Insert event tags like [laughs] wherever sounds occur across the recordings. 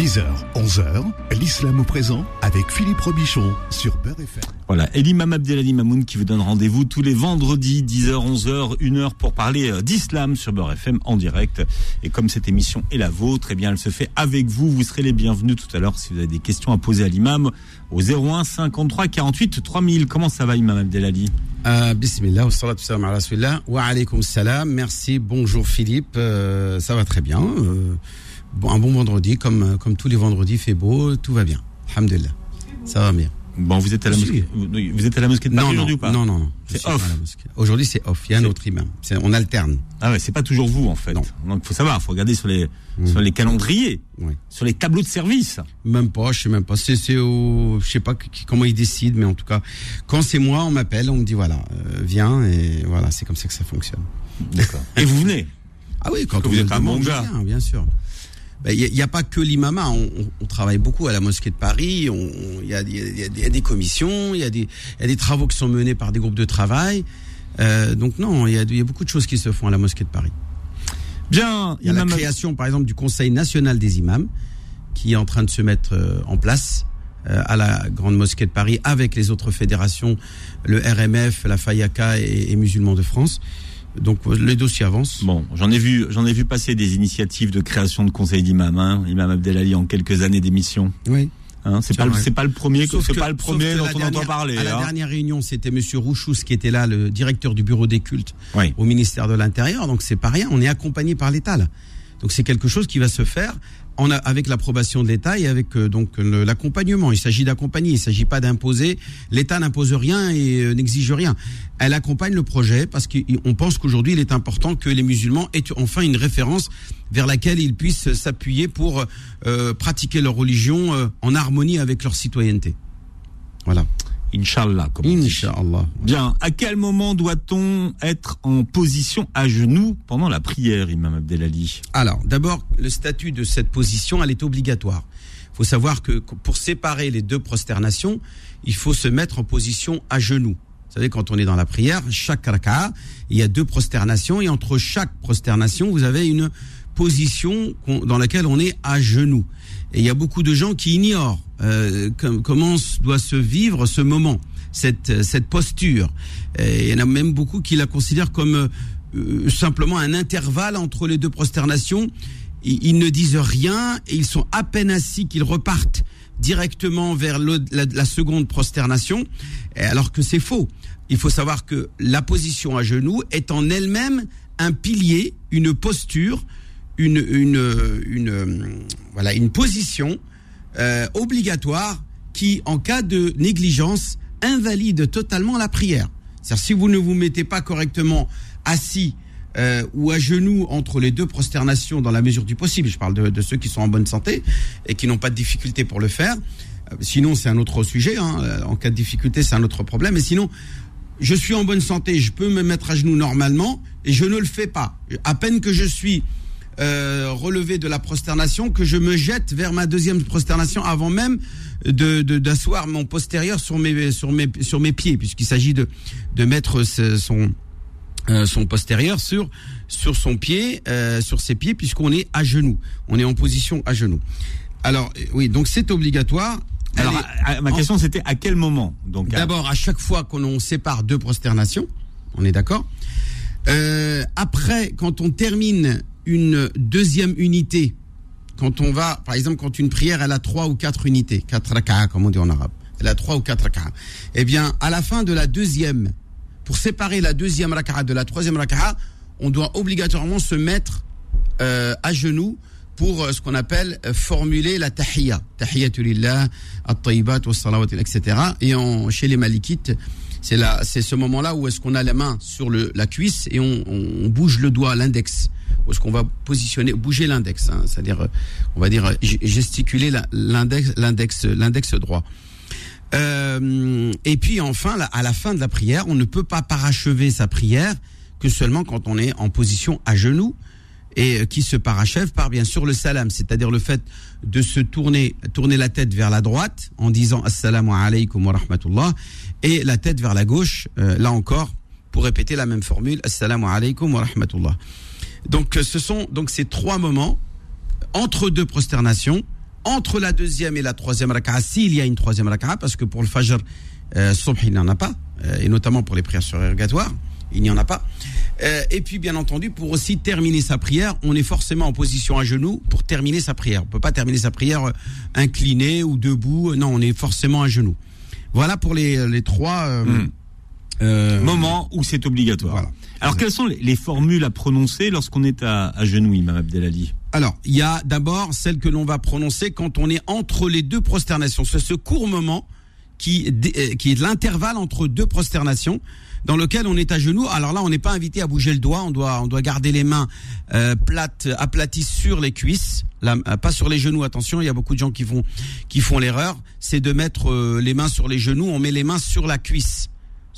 10h, 11h, l'islam au présent avec Philippe Robichon sur Beurre FM. Voilà, et l'imam Abdelali Mamoun qui vous donne rendez-vous tous les vendredis, 10h, 11h, 1h pour parler euh, d'islam sur Beurre FM en direct. Et comme cette émission est la vôtre, eh bien elle se fait avec vous. Vous serez les bienvenus tout à l'heure si vous avez des questions à poser à l'imam au 01 53 48 3000. Comment ça va, imam Abdelali euh, Bismillah, wa salatu salam ala wa alaykoum salam. Merci, bonjour Philippe, euh, ça va très bien. Euh, un bon vendredi, comme, comme tous les vendredis, fait beau, tout va bien. Alhamdulillah, ça va bien. Bon, vous êtes à la mosquée, vous êtes à la mosquée de Non, Paris non, aujourd'hui ou pas non, non, non. C'est off. Aujourd'hui, c'est off. Il y a un autre imam. On alterne. Ah ouais, c'est pas toujours vous en fait. Non. Donc faut savoir, faut regarder sur les Mm. sur les calendriers, Oui. sur les tableaux de service. Même pas, je sais même pas. C'est, au, je sais pas qui- comment ils décident, mais en tout cas, quand c'est moi, on m'appelle, on me dit voilà, euh, viens, et voilà, c'est comme ça que ça fonctionne. D'accord. Et vous venez Ah oui, quand on vous êtes un bon gars. bien sûr. Ben, Il n'y a, pas que l'imama, on, on- on travaille beaucoup à la mosquée de Paris, il y, a, y a- y a- a des commissions, il y, a y a des travaux qui sont menés par des groupes de travail. Euh, donc non, il y, a, a beaucoup de choses qui se font à la mosquée de Paris. Bien, Il y a la création, par exemple, du Conseil national des imams, qui est en train de se mettre euh, en place euh, à la Grande Mosquée de Paris avec les autres fédérations, le RMF, la FAYACA et, et Musulmans de France. Donc les dossiers avancent. Bon, j'en ai vu, j'en ai vu passer des initiatives de création de conseils d'imam, hein, Imam Abdelali en quelques années d'émission. Oui. Hein, c'est pas, le- pas premier, que- que- pas le premier dont on dernière- entend parler. À la hein. dernière réunion, c'était Monsieur Rouchous qui était là, le directeur du bureau des cultes Oui. au ministère de l'Intérieur. Donc c'est pas rien. On est accompagné par l'État. Donc c'est quelque chose qui va se faire avec l'approbation de l'État et avec euh, donc l'accompagnement. Il s'agit d'accompagner. Il s'agit pas d'imposer. L'État n'impose rien et euh, n'exige rien. Elle accompagne le projet parce qu'on pense qu'aujourd'hui il est important que les musulmans aient enfin une référence vers laquelle ils puissent s'appuyer pour euh, pratiquer leur religion en harmonie avec leur citoyenneté. Voilà. Inch'Allah. Inch'Allah. Bien, à quel moment doit-on être en position à genoux pendant la prière, Imam Abdelali? Alors, d'abord, le statut de cette position, elle est obligatoire. Il faut savoir que pour séparer les deux prosternations, il faut se mettre en position à genoux. Vous savez, quand on est dans la prière, chaque raka'a, il y a deux prosternations et entre chaque prosternation, vous avez une position dans laquelle on est à genoux. Et il y a beaucoup de gens qui ignorent euh, com- comment doit se vivre ce moment, cette, cette posture? Et il y en a même beaucoup qui la considèrent comme euh, euh, simplement un intervalle entre les deux prosternations. Ils, ne disent rien et ils sont à peine assis qu'ils repartent directement vers la, la seconde prosternation, alors que c'est faux. Il faut savoir que la position à genoux est en elle-même un pilier, une posture, une, une, une, euh, voilà, une position euh, obligatoire qui, en cas de négligence, invalide totalement la prière. C'est-à-dire si vous ne vous mettez pas correctement assis euh, ou à genoux entre les deux prosternations dans la mesure du possible, je parle de, de ceux qui sont en bonne santé et qui n'ont pas de difficulté pour le faire. Euh, Sinon, c'est un autre sujet. hein. Euh, En cas de difficulté, c'est un autre problème. Mais sinon, je suis en bonne santé, je peux me mettre à genoux normalement et je ne le fais pas. À peine que je suis euh, relevé de la prosternation, que je me jette vers ma deuxième prosternation avant même de de- d'asseoir mon postérieur sur mes sur mes sur mes pieds, puisqu'il s'agit de de mettre ce- son euh, son postérieur sur sur son pied, euh, sur ses pieds, puisqu'on est à genoux. On est en position à genoux. Alors euh, oui, donc c'est obligatoire. Alors, à- à- ma en- question c'était à quel moment Donc, à- D'abord, à chaque fois qu'on on sépare deux prosternations, on est d'accord. Euh, après, quand on termine une deuxième unité, quand on va, par exemple, quand une prière elle a trois ou quatre unités, quatre raka'a comme on dit en arabe, elle a trois ou quatre raka'a. Eh bien, à la fin de la deuxième, pour séparer la deuxième raka'a de la troisième raka'a, on doit obligatoirement se mettre euh, à genoux pour euh, ce qu'on appelle euh, formuler la tahiyya. Tahiyyatu lillah, at-tayyibat, was-salawat, etc. Et en, chez les malikites, c'est là, c'est ce moment-là où est-ce qu'on a la main sur le, la cuisse et on, on bouge le doigt, l'index. Est-ce qu'on va positionner, bouger l'index, hein, c'est-à-dire, euh, on va dire, euh, gesticuler l'index, l'index, l'index droit. Euh, et puis enfin, à la fin de la prière, on ne peut pas parachever sa prière que seulement quand on est en position à genoux et qui se parachève par bien sûr le salam, c'est-à-dire le fait de se tourner, tourner la tête vers la droite en disant assalamu alaykum wa rahmatullah et la tête vers la gauche, là encore, pour répéter la même formule assalamu alaykum wa rahmatullah. Donc euh, ce sont donc ces trois moments entre deux prosternations entre la deuxième et la troisième raka'a, s'il y a une troisième raka'a, parce que pour le fajr, euh, subh, il n'y en a pas, euh, et notamment pour les prières surérogatoires, il n'y en a pas. Euh, et puis, bien entendu, pour aussi terminer sa prière, on est forcément en position à genoux pour terminer sa prière. On peut pas terminer sa prière euh, incliné ou debout. Non, on est forcément à genoux. Voilà pour les, les trois euh, Hmm. Euh, Moment où c'est obligatoire. Voilà. Alors, quelles sont les, les formules à prononcer lorsqu'on est à, à genoux, Imam Abdelali? Alors, il y a d'abord celle que l'on va prononcer quand on est entre les deux prosternations. C'est ce court moment qui, euh, qui est l'intervalle entre deux prosternations dans lequel on est à genoux. Alors là, on n'est pas invité à bouger le doigt. On doit, on doit garder les mains euh, plates, aplaties sur les cuisses, là, pas sur les genoux. Attention, il y a beaucoup de gens qui font, qui font l'erreur. C'est de mettre euh, les mains sur les genoux. On met les mains sur la cuisse,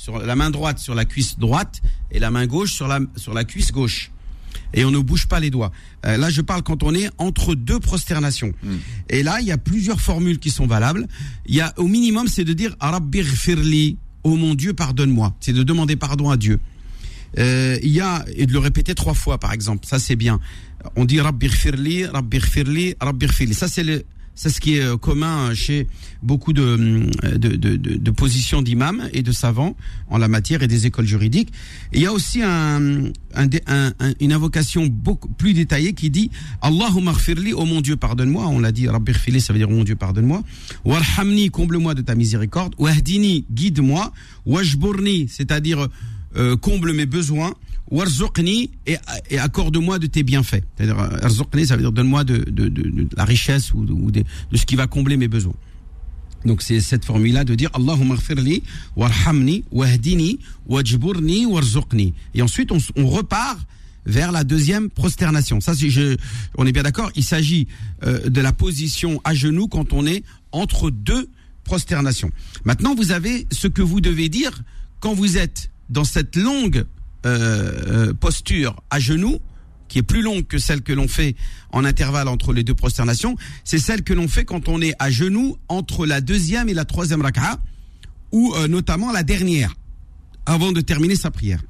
sur la main droite sur la cuisse droite et la main gauche sur la, sur la cuisse gauche et on ne bouge pas les doigts. Euh, là, je parle quand on est entre deux prosternations. Et là, il y a plusieurs formules qui sont valables. Il y a au minimum, c'est de dire Rabbi ghfirli, oh mon Dieu, pardonne-moi. C'est de demander pardon à Dieu. Euh, il y a et de le répéter trois fois, par exemple. Ça, c'est bien. On dit Rabbi ghfirli, Rabbi ghfirli, Rabbi ghfirli. Ça, c'est le c'est ce qui est euh, commun chez beaucoup de, hum, de, de, de, de positions d'imams et de savants en la matière et des écoles juridiques. Il y a aussi un, un, un- un- une invocation beaucoup plus détaillée qui dit Allahumma ghfirli, oh mon Dieu, pardonne-moi. On l'a dit, Rabbi ghfirli, ça veut dire oh mon Dieu, pardonne-moi. Warhamni, comble-moi de ta miséricorde. Wahdini, guide-moi. Wajburni, c'est-à-dire euh, comble mes besoins. Warzuqni et, et accorde-moi de tes bienfaits. C'est-à-dire, euh, arzuqni, ça veut dire donne-moi de, de, de, de la richesse ou, de, ou de, ce qui va combler mes besoins. Donc c'est cette formule-là de dire Allahumma ghfirli, warhamni, wahdini, wajburni, warzuqni. Et ensuite on, on repart vers la deuxième prosternation. Ça, c'est- je, on est bien d'accord. Il s'agit euh, de la position à genoux quand on est entre deux prosternations. Maintenant, vous avez ce que vous devez dire quand vous êtes dans cette longue euh, euh, posture à genoux, qui est plus longue que celle que l'on fait en intervalle entre les deux prosternations, c'est celle que l'on fait quand on est à genoux entre la deuxième et la troisième raka'a, ou euh, notamment la dernière, avant de terminer sa prière.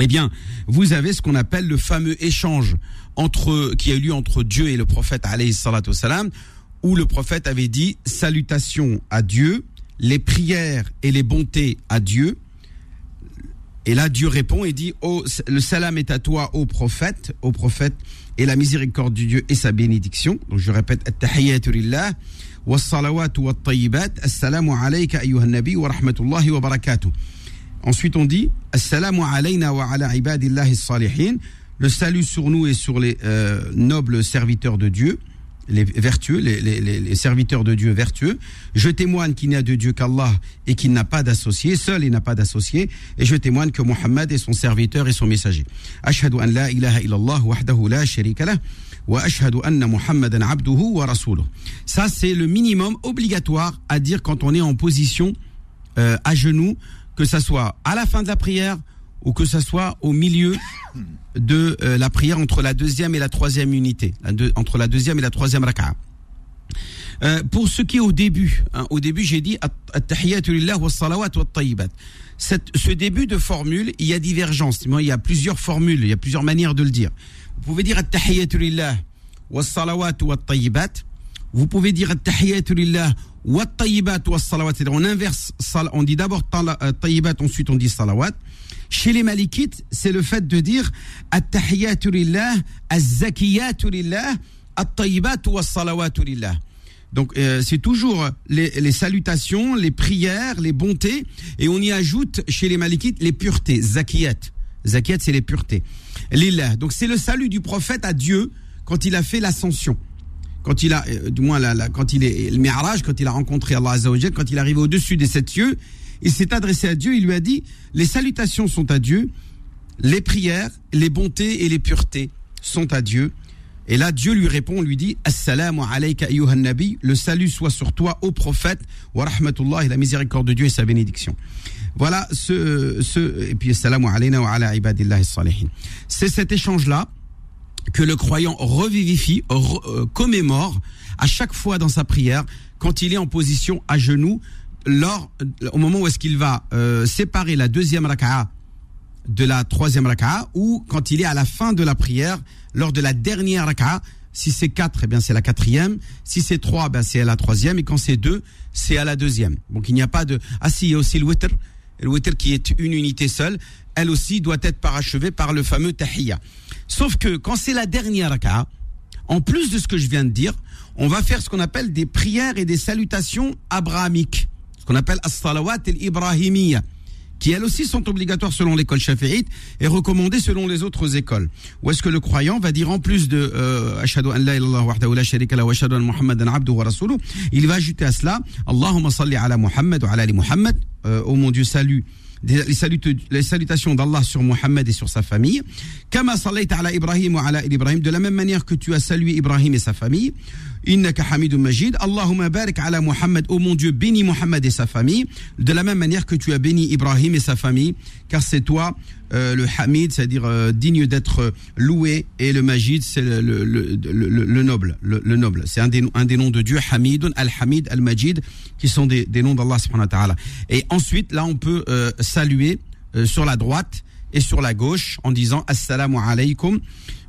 Eh bien, vous avez ce qu'on appelle le fameux échange entre qui a eu lieu entre Dieu et le prophète où le prophète avait dit salutations à Dieu, les prières et les bontés à Dieu. Et là, Dieu répond et dit oh, le salam est à toi, ô prophète, ô prophète, et la miséricorde du Dieu et sa bénédiction. Donc je répète, at-tahiyyatu lillah, was-salawatu wat-tayyibat, assalamu alayka ayyuhan nabi wa rahmatullahi wa barakatuh. Ensuite, on dit Assalamu alayna wa ala ibadillahi salihin. Le salut sur nous et sur les euh, nobles serviteurs de Dieu, les vertueux, les, serviteurs de Dieu vertueux. Je témoigne qu'il n'y a de Dieu qu'Allah et qu'il n'a pas d'associé, seul il n'a pas d'associé. Et je témoigne que Mohammed est son serviteur et son messager. Ashhadu an la ilaha illallah wahdahu la sharika lah. Ça, c'est le minimum obligatoire à dire quand on est en position euh, à genoux, que ça soit à la fin de la prière ou que ça soit au milieu de euh, la prière entre la deuxième et la troisième unité, entre la deuxième et la troisième raka'a. Euh, pour ce qui est au début, hein, au début j'ai dit. Cette- Ce début de formule, il y a divergence. Il y a plusieurs formules, il y a plusieurs manières de le dire. Vous pouvez dire. Vous pouvez dire At-tahiyyatu lillah wa on inverse, on dit d'abord euh, tayyibat, ensuite on dit salawat. Chez les malikites, c'est le fait de dire At-tahiyyatu lillah, lillah. Donc euh, c'est toujours les, les salutations, les prières, les bontés, et on y ajoute chez les malikites les puretés, zakiyat. Zakiyat, c'est les puretés. Lillah. Donc c'est le salut du prophète à Dieu quand il a fait l'ascension. Quand il a, euh, du moins, la, la- quand il est le Mi'raj, quand il a rencontré Allah Azza wa Jal, quand il est arrivé au-dessus des sept cieux, il s'est adressé à Dieu, il lui a dit, les salutations sont à Dieu, les prières, les bontés et les puretés sont à Dieu. Et là, Dieu lui répond, lui dit Assalamu alayka ayyuhan le salut soit sur toi, ô prophète, wa rahmatullah, et la miséricorde de Dieu et sa bénédiction. Voilà ce, ce et puis Assalamu alayna wa ala salihin. C'est cet échange-là que le croyant revivifie, re- euh, commémore à chaque fois dans sa prière quand il est en position à genoux, lors, au moment où est-ce qu'il va euh, séparer la deuxième raka'a de la troisième raka'a ou quand il est à la fin de la prière, lors de la dernière raka'a, Si c'est quatre, eh bien c'est la quatrième. Si c'est trois, ben c'est à la troisième. Et quand c'est deux, c'est à la deuxième. Donc il n'y a pas de. Ah si, il y a aussi le witr. Le witr qui est une unité seule, elle aussi doit être parachevée par le fameux tahiyya. Sauf que quand c'est la dernière raka'a, en plus de ce que je viens de dire, on va faire ce qu'on appelle des prières et des salutations abrahamiques. Ce qu'on appelle as-salawat al-ibrahimiyya qui elles aussi sont obligatoires selon l'école shafi'ite et recommandées selon les autres écoles. Où est-ce que le croyant va dire en plus de euh, ashhadu an la ilaha la sharika la wa ashhadu anna muhammadan abduhu wa rasuluhu, il va ajouter à cela Allahumma salli ala Muhammad wa ala ali Muhammad, euh, oh mon Dieu salut les, salut, les salutations d'Allah sur Muhammad et sur sa famille. Kama sallaita ala Ibrahim wa ala Ibrahim, de la même manière que tu as salué Ibrahim et sa famille. Innaka hamidun majid. Allahumma barik ala Muhammad. Oh mon Dieu, bénis Muhammad et sa famille. De la même manière que tu as béni Ibrahim et sa famille. Car c'est toi euh, le Hamid, c'est-à-dire euh, digne d'être loué, et le Majid, c'est le, le, le, le, noble. Le, noble. C'est un des, un des noms de Dieu, Hamidun, Al-Hamid, Al-Majid, qui sont des, des noms d'Allah subhanahu wa ta'ala. Et ensuite, là, on peut euh, saluer sur la droite et sur la gauche en disant Assalamu alaykum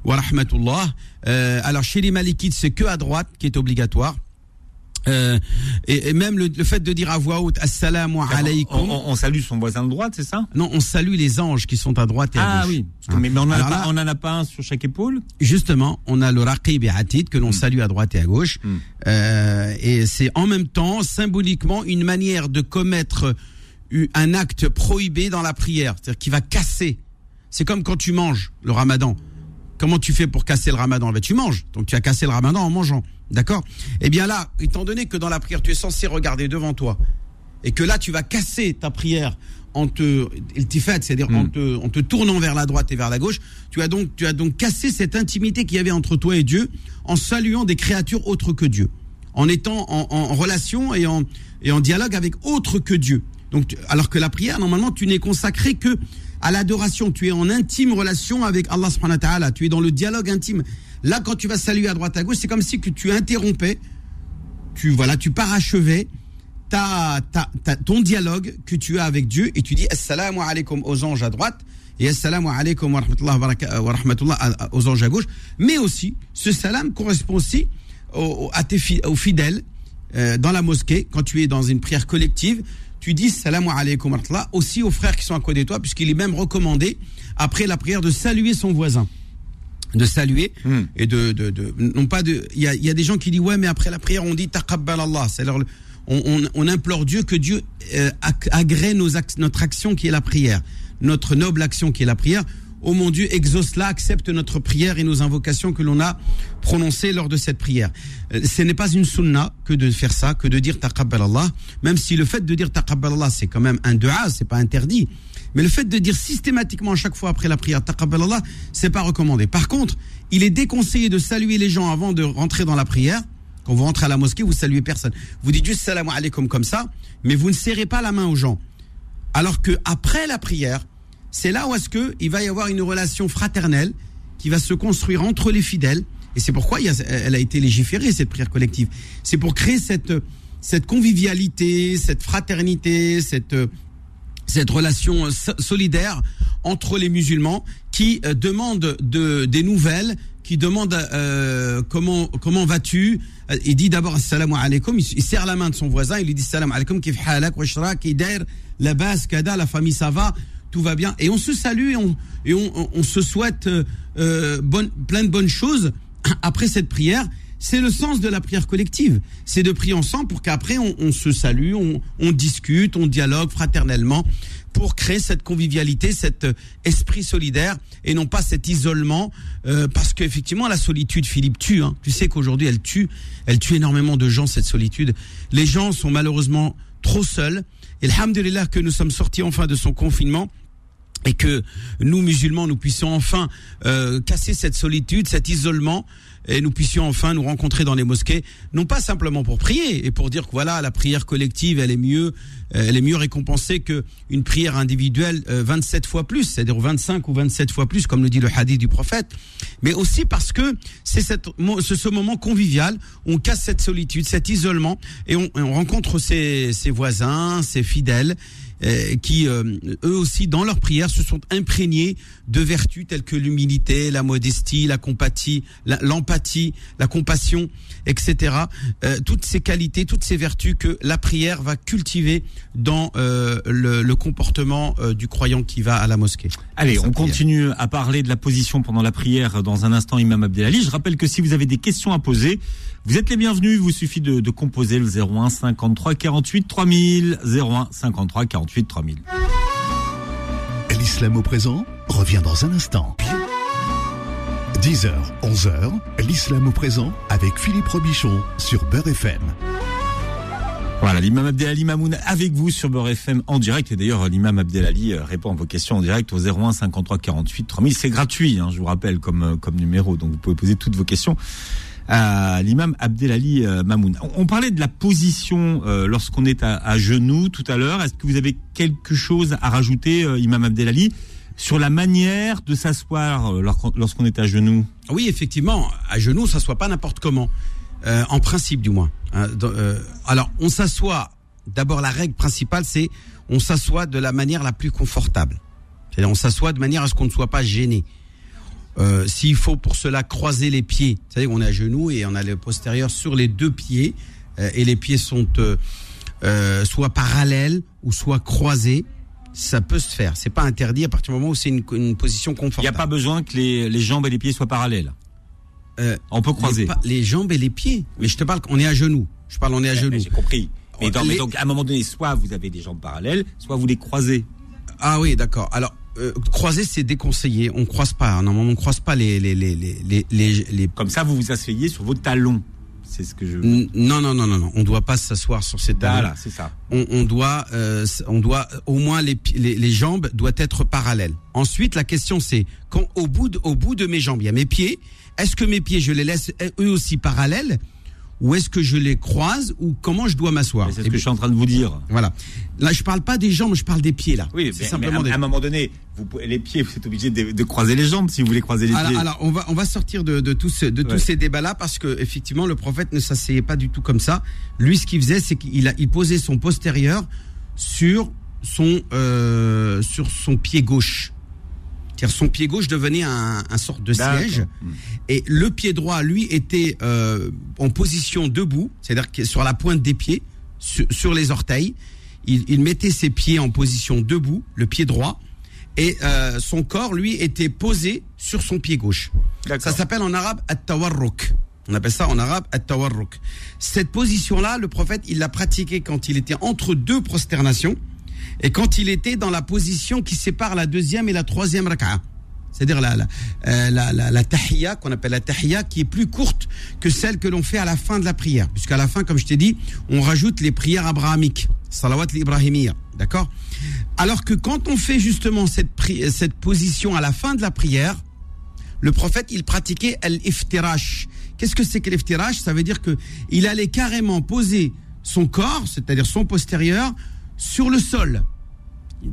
wa rahmatullah. alors, chez les Malikites, c'est que à droite qui est obligatoire. Euh, et, même le, fait de dire à voix haute Assalamu alaykum. On, on, salue son voisin de droite, c'est ça Non, on salue les anges qui sont à droite et à ah, gauche. Ah oui. Mais, on n'en a, pas un sur chaque épaule Justement, on a le raqib et atid que l'on hmm. salue à droite et à gauche. Hmm. Euh, et c'est en même temps, symboliquement, une manière de commettre un acte prohibé dans la prière. C'est-à-dire qui va casser. C'est comme quand tu manges le ramadan. Comment tu fais pour casser le ramadan? Ben, Tu manges. Donc tu as cassé le ramadan en mangeant. D'accord? Eh bien là, étant donné que dans la prière, tu es censé regarder devant toi, et que là, tu vas casser ta prière en te, c'est-à-dire en, hmm. te, en te tournant vers la droite et vers la gauche, tu as donc, tu as donc cassé cette intimité qu'il y avait entre toi et Dieu en saluant des créatures autres que Dieu, en étant en, relation et en, et en dialogue avec autre que Dieu. Donc, alors que la prière, normalement, tu n'es consacré que à l'adoration. Tu es en intime relation avec Allah subhanahu wa ta'ala. Tu es dans le dialogue intime. Là, quand tu vas saluer à droite à gauche, c'est comme si que tu interrompais, tu voilà, tu parachevais ta, ta, ton dialogue que tu as avec Dieu et tu dis assalamu alaikum aux anges à droite et assalamu alaikum wa rahmatullah aux anges à gauche. Mais aussi, ce salam correspond aussi aux, à tes, aux fidèles euh, dans la mosquée quand tu es dans une prière collective tu dis salam alaykum aussi aux frères qui sont à côté de toi, puisqu'il est même recommandé, après la prière, de saluer son voisin. De saluer hmm. et de, de, de, non pas de. Il y a, y a, des gens qui disent ouais, mais après la prière, on dit taqabbal Allah. C'est on, on, on, implore Dieu que Dieu euh, agrée nos notre action qui est la prière, notre noble action qui est la prière oh mon Dieu, exauce-la, accepte notre prière et nos invocations que l'on a prononcées lors de cette prière. Euh, ce n'est pas une sunna que de faire ça, que de dire taqabbal Allah, même si le fait de dire taqabbal Allah, c'est quand même un dua, c'est pas interdit. Mais le fait de dire systématiquement chaque fois après la prière taqabbal Allah, c'est pas recommandé. Par contre, il est déconseillé de saluer les gens avant de rentrer dans la prière. Quand vous rentrez à la mosquée, vous saluez personne. Vous dites juste salam alaykum comme ça, mais vous ne serrez pas la main aux gens. Alors que après la prière, c'est là où est-ce que il va y avoir une relation fraternelle qui va se construire entre les fidèles. Et c'est pourquoi il elle a été légiférée, cette prière collective. C'est pour créer cette, cette convivialité, cette fraternité, cette, cette relation solidaire entre les musulmans qui euh, demandent de, des nouvelles, qui demandent euh, comment, comment vas-tu? Il dit d'abord assalamu alaikum, il, serre la main de son voisin, il lui dit salam alaikum, kif halak, la base, kada, la famille ça va tout va bien. Et on se salue et on, et on, on se souhaite euh, euh bonne, plein de bonnes choses [clears throat] après cette prière. C'est le sens de la prière collective. C'est de prier ensemble pour qu'après on, on, se salue, on, on, discute, on dialogue fraternellement pour créer cette convivialité, cet euh, esprit solidaire et non pas cet isolement. Euh, parce qu'effectivement, la solitude, Philippe, tue. Hein. Tu sais qu'aujourd'hui, elle tue. Elle tue énormément de gens, cette solitude. Les gens sont malheureusement trop seuls. Et alhamdulillah que nous sommes sortis enfin de son confinement et que nous musulmans nous puissions enfin euh, casser cette solitude, cet isolement et nous puissions enfin nous rencontrer dans les mosquées, non pas simplement pour prier et pour dire que voilà la prière collective elle est mieux, euh, elle est mieux récompensée que une prière individuelle 27 euh, fois plus, c'est-à-dire 25 ou 27 fois plus comme le dit le hadith du prophète, mais aussi parce que c'est ce, moment convivial, on casse cette solitude, cet isolement et on, on rencontre ses, ses voisins, ses fidèles qui euh, eux aussi dans leur prière se sont imprégnés de vertus telles que l'humilité, la modestie, la compatie, l'empathie la compassion, etc. Euh, toutes ces qualités, toutes ces vertus que la prière va cultiver dans euh, le, le, comportement euh, du croyant qui va à la mosquée. Allez, on continue à parler de la position pendant la prière dans un instant, Imam Abdelali. Je rappelle que si vous avez des questions à poser, vous êtes les bienvenus. Il vous suffit de, de composer le 01 53 48 3000. 01 53 48 3000. L'islam au présent revient dans un instant. 10h, 11h, l'islam au présent avec Philippe Robichon sur Beurre FM. Voilà, l'imam Abdelali Mamoun avec vous sur Beurre FM en direct. Et d'ailleurs, l'imam Abdelali euh, répond à vos questions en direct au 01 53 48 3000. C'est gratuit, hein, je vous rappelle, comme, euh, comme numéro. Donc vous pouvez poser toutes vos questions à l'imam Abdelali euh, Mamoun. On parlait de la position lorsqu'on est à, genoux tout à l'heure. Est-ce que vous avez quelque chose à rajouter, imam Abdelali sur la manière de s'asseoir euh, lorsqu'on est à genoux? Oui, effectivement, à genoux, on s'assoit pas n'importe comment, euh, en principe du moins. Hein, euh, alors, on s'assoit. D'abord, la règle principale, c'est on s'assoit de la manière la plus confortable. C'est-à-dire, on s'assoit de manière à ce qu'on ne soit pas gêné. Euh, S'il faut pour cela croiser les pieds, c'est-à-dire qu'on est à genoux et on a le postérieur sur les deux pieds euh, et les pieds sont euh, soit parallèles ou soit croisés ça peut se faire. C'est pas interdit à partir du moment où c'est une, une, position confortable. Il n'y a pas besoin que les, les, jambes et les pieds soient parallèles. On peut croiser. Les, les, jambes et les pieds. Mais je te parle qu'on est à genoux. Je parle on est à genoux. J'ai compris. Mais, les... mais, donc à un moment donné, soit vous avez des jambes parallèles, soit vous les croisez. Ah oui, d'accord. Alors euh, croiser c'est déconseillé. On croise pas. Normalement, on croise pas les les les les les. les... Comme ça, vous vous asseyez sur vos talons. C'est ce que je. Non, non, non, non, non. On doit pas s'asseoir sur ces talons. Voilà, c'est ça. On, on doit, euh, on doit, au moins les, les, les, jambes doivent être parallèles. Ensuite, la question c'est quand au bout de, au bout de mes jambes, il y a mes pieds. Est-ce que mes pieds, je les laisse eux aussi parallèles? Ou est-ce que je les croise ou comment je dois m'asseoir C'est ce que je suis en train de vous dire. Voilà. Là, je parle pas des jambes, je parle des pieds là. Oui, mais, simplement mais à, des... à, un moment donné, vous, les pieds, vous êtes obligé de, de, croiser les jambes si vous voulez croiser les alors, pieds. Alors, on va on va sortir de, de, tous, de ouais. tous ces débats là parce que effectivement, le prophète ne s'asseyait pas du tout comme ça. Lui, ce qu'il faisait, c'est qu'il a il posait son postérieur sur son euh, sur son pied gauche son pied gauche devenait un, un sorte de siège et le pied droit lui était euh, en position debout, c'est-à-dire sur la pointe des pieds, sur, sur les orteils. Il, il, mettait ses pieds en position debout, le pied droit, et euh, son corps lui était posé sur son pied gauche. Ça s'appelle en arabe at-tawarruk. On appelle ça en arabe at-tawarruk. Cette position-là, le prophète, il l'a pratiquée quand il était entre deux prosternations et quand il était dans la position qui sépare la deuxième et la troisième raka'a. C'est-à-dire la, la, euh, la, la, la tahiyya, qu'on appelle la tahiyya, qui est plus courte que celle que l'on fait à la fin de la prière. Puisqu'à la fin, comme je t'ai dit, on rajoute les prières abrahamiques. Salawat l'ibrahimiyya. D'accord? Alors que quand on fait justement cette, cette position à la fin de la prière, le prophète, il pratiquait al-iftirash. Qu'est-ce que c'est que l'iftirash? Ça veut dire que il allait carrément poser son corps, c'est-à-dire son postérieur, sur le sol.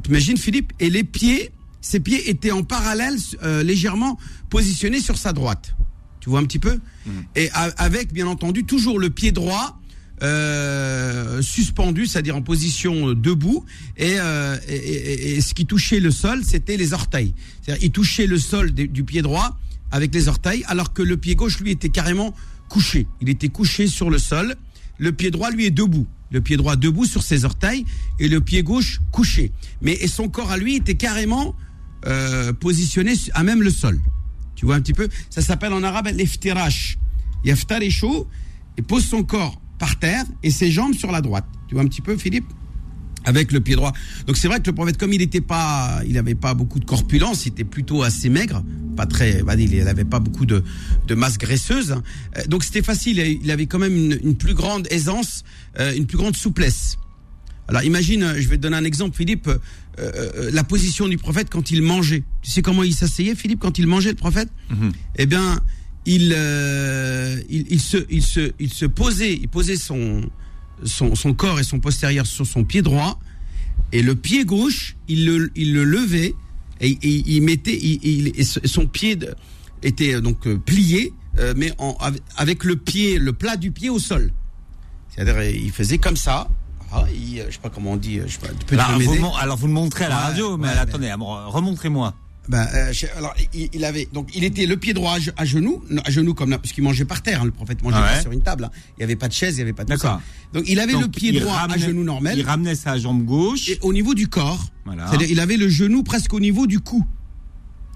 T'imagines Philippe Et les pieds, ses pieds étaient en parallèle, euh, légèrement positionnés sur sa droite. Tu vois un petit peu mmh. Et a, avec, bien entendu, toujours le pied droit euh, suspendu, c'est-à-dire en position debout, et, euh, et, et, et, ce qui touchait le sol, c'était les orteils. C'est-à-dire, il touchait le sol de, du pied droit avec les orteils, alors que le pied gauche, lui, était carrément couché. Il était couché sur le sol. Le pied droit, lui, est debout le pied droit debout sur ses orteils et le pied gauche couché. Mais et son corps à lui était carrément euh, positionné à même le sol. Tu vois un petit peu? Ça s'appelle en arabe l'eftirash. Yaftarishu et pose son corps par terre et ses jambes sur la droite. Tu vois un petit peu, Philippe? Avec le pied droit. Donc c'est vrai que le prophète, comme il n'était pas, il n'avait pas beaucoup de corpulence, il était plutôt assez maigre, pas très, il n'avait pas beaucoup de, de masse graisseuse. Donc c'était facile, il avait quand même une, une plus grande aisance, euh, une plus grande souplesse. Alors imagine, je vais te donner un exemple, Philippe, euh, euh, la position du prophète quand il mangeait. Tu sais comment il s'asseyait, Philippe, quand il mangeait, le prophète? -hmm. Eh bien, il, euh, il, il, se, il, se, il se posait, il posait son, son, son, corps et son postérieur sur son pied droit, et le pied gauche, il le, il le levait, et, et il mettait, il, il, et son pied de, était donc plié, euh, mais en, avec le pied, le plat du pied au sol. C'est-à-dire, il faisait comme ça. Ah, il, je sais pas comment on dit. Je sais pas, alors, vous, alors, vous le montrez à la ouais, radio, mais ouais, attendez, mais... remontrez-moi. Ben, euh, alors, il, il avait donc il était le pied droit à, ge- à genoux, à genoux comme là, parce qu'il mangeait par terre. hein, le prophète mangeait Ah ouais. sur une table. hein. Il y avait pas de chaise, il y avait pas de D'accord. Donc il avait le pied droit à genoux normal Il ramenait sa jambe gauche. et au niveau du corps. Voilà. C'est-à-dire il avait le genou presque au niveau du cou.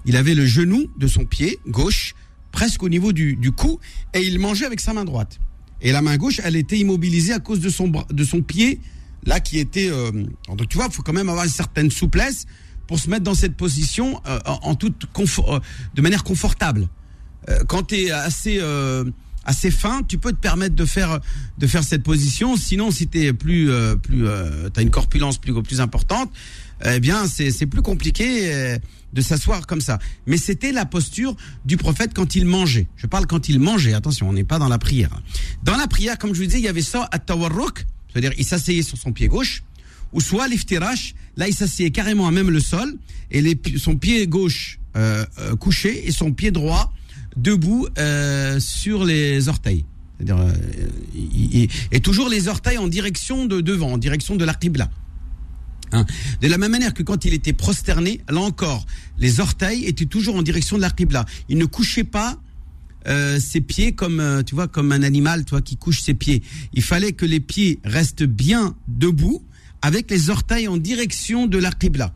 Il avait le genou de son pied gauche presque au niveau du, du cou et il mangeait avec sa main droite. Et la main gauche, elle était immobilisée à cause de son de son pied là qui était. euh, donc tu vois, il faut quand même avoir une certaine souplesse pour se mettre dans cette position euh, en, toute confort, euh, de manière confortable. Euh, quand tu es assez euh, assez fin, tu peux te permettre de faire de faire cette position. Sinon, si tu es plus euh, plus t'as une corpulence plus plus importante, eh bien c'est c'est plus compliqué de s'asseoir comme ça. Mais c'était la posture du prophète quand il mangeait. Je parle quand il mangeait. Attention, on n'est pas dans la prière. Dans la prière, comme je vous disais, il y avait ça à tawarruk, c'est-à-dire il s'asseyait sur son pied gauche ou soit l'iftirash, là il s'asseyait carrément à même le sol et son pied gauche euh, euh, couché et son pied droit debout euh, sur les orteils. C'est-à-dire, et toujours les orteils en direction de devant, en direction de la. Hein. De la même manière que quand il était prosterné, là encore, les orteils étaient toujours en direction de la. Il ne couchait pas ses pieds comme tu vois comme un animal toi qui couche ses pieds. Il fallait que les pieds restent bien debout avec les orteils en direction de la qibla,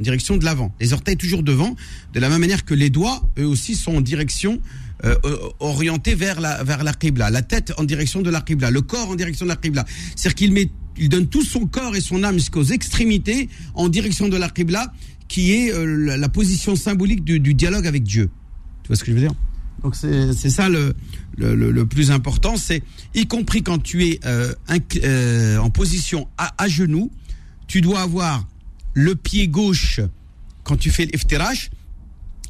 en direction de l'avant. Les orteils toujours devant, de la même manière que les doigts eux aussi sont en direction euh, euh, orientés vers la vers la qibla, la tête en direction de la qibla, le corps en direction de la qibla. C'est-à-dire qu'il met il donne tout son corps et son âme jusqu'aux extrémités en direction de la qibla qui est euh, la, position symbolique du, du dialogue avec Dieu. Tu vois ce que je veux dire? Donc c'est c'est ça le, le, plus important, c'est y compris quand tu es euh, euh, en position à, genoux, tu dois avoir le pied gauche quand tu fais l'iftirash,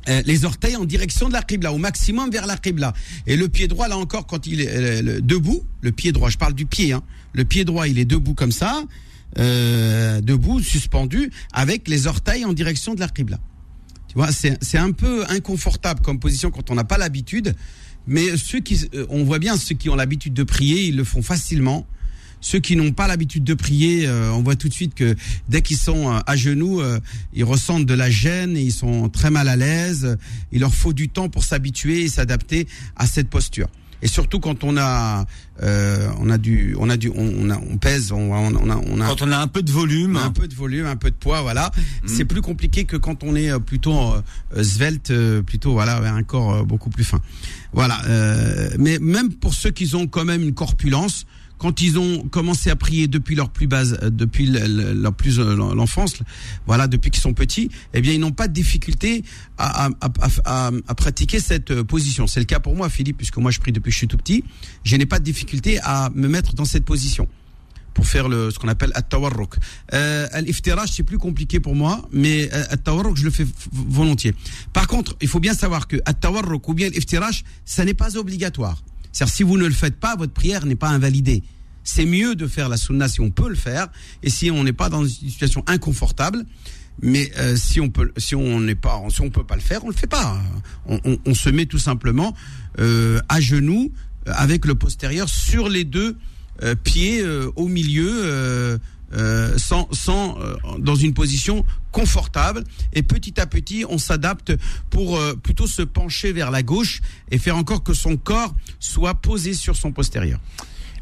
euh, les orteils en direction de la qibla, au maximum vers la qibla. Et le pied droit, là encore, quand il est debout, le pied droit, je parle du pied, hein, le pied droit, il est debout comme ça, debout, suspendu, avec les orteils en direction de la qibla. Tu vois, c'est un peu inconfortable comme position quand on n'a pas l'habitude. Mais ceux qui, euh, on voit bien ceux qui ont l'habitude de prier, ils le font facilement. Ceux qui n'ont pas l'habitude de prier, euh, on voit tout de suite que dès qu'ils sont euh, à genoux, euh, ils ressentent de la gêne et ils sont très mal à l'aise. Il leur faut du temps pour s'habituer et s'adapter à cette posture. Et surtout quand on a, euh, on a du, on a du, on, a- on pèse, on, on a, on a Quand on a un peu de volume. un peu de volume, un peu de poids, voilà. C'est plus compliqué que quand on est euh, plutôt euh, euh, svelte, euh, plutôt voilà, avec un corps beaucoup plus fin. Voilà. euh, mais même pour ceux qui ont quand même une corpulence, quand ils ont commencé à prier depuis leur plus base, euh, depuis le- le- leur plus euh, l'enfance, voilà, depuis qu'ils sont petits, eh bien ils n'ont pas de difficulté à, à, à, à- pratiquer cette euh, position. C'est le cas pour moi, Philippe, puisque moi je prie depuis que je suis tout petit. Je n'ai pas de difficulté à me mettre dans cette position pour faire le, ce qu'on appelle at-tawarruk. Euh, c'est plus compliqué pour moi, mais at-tawarruk, je le fais volontiers. Par contre, il faut bien savoir que at-tawarruk ou bien l'iftiraj, ça n'est pas obligatoire. C'est-à-dire, si vous ne le faites pas, votre prière n'est pas invalidée. C'est mieux de faire la sunna si on peut le faire, et si on n'est pas dans une situation inconfortable. Mais euh, si on peut, si on n'est pas, si on peut pas le faire, on le fait pas. On, se met tout simplement euh, à genoux euh, avec le postérieur sur les deux pieds au milieu, euh, sans, sans euh, dans une position confortable. Et petit à petit, on s'adapte pour euh, plutôt se pencher vers la gauche et faire encore que son corps soit posé sur son postérieur,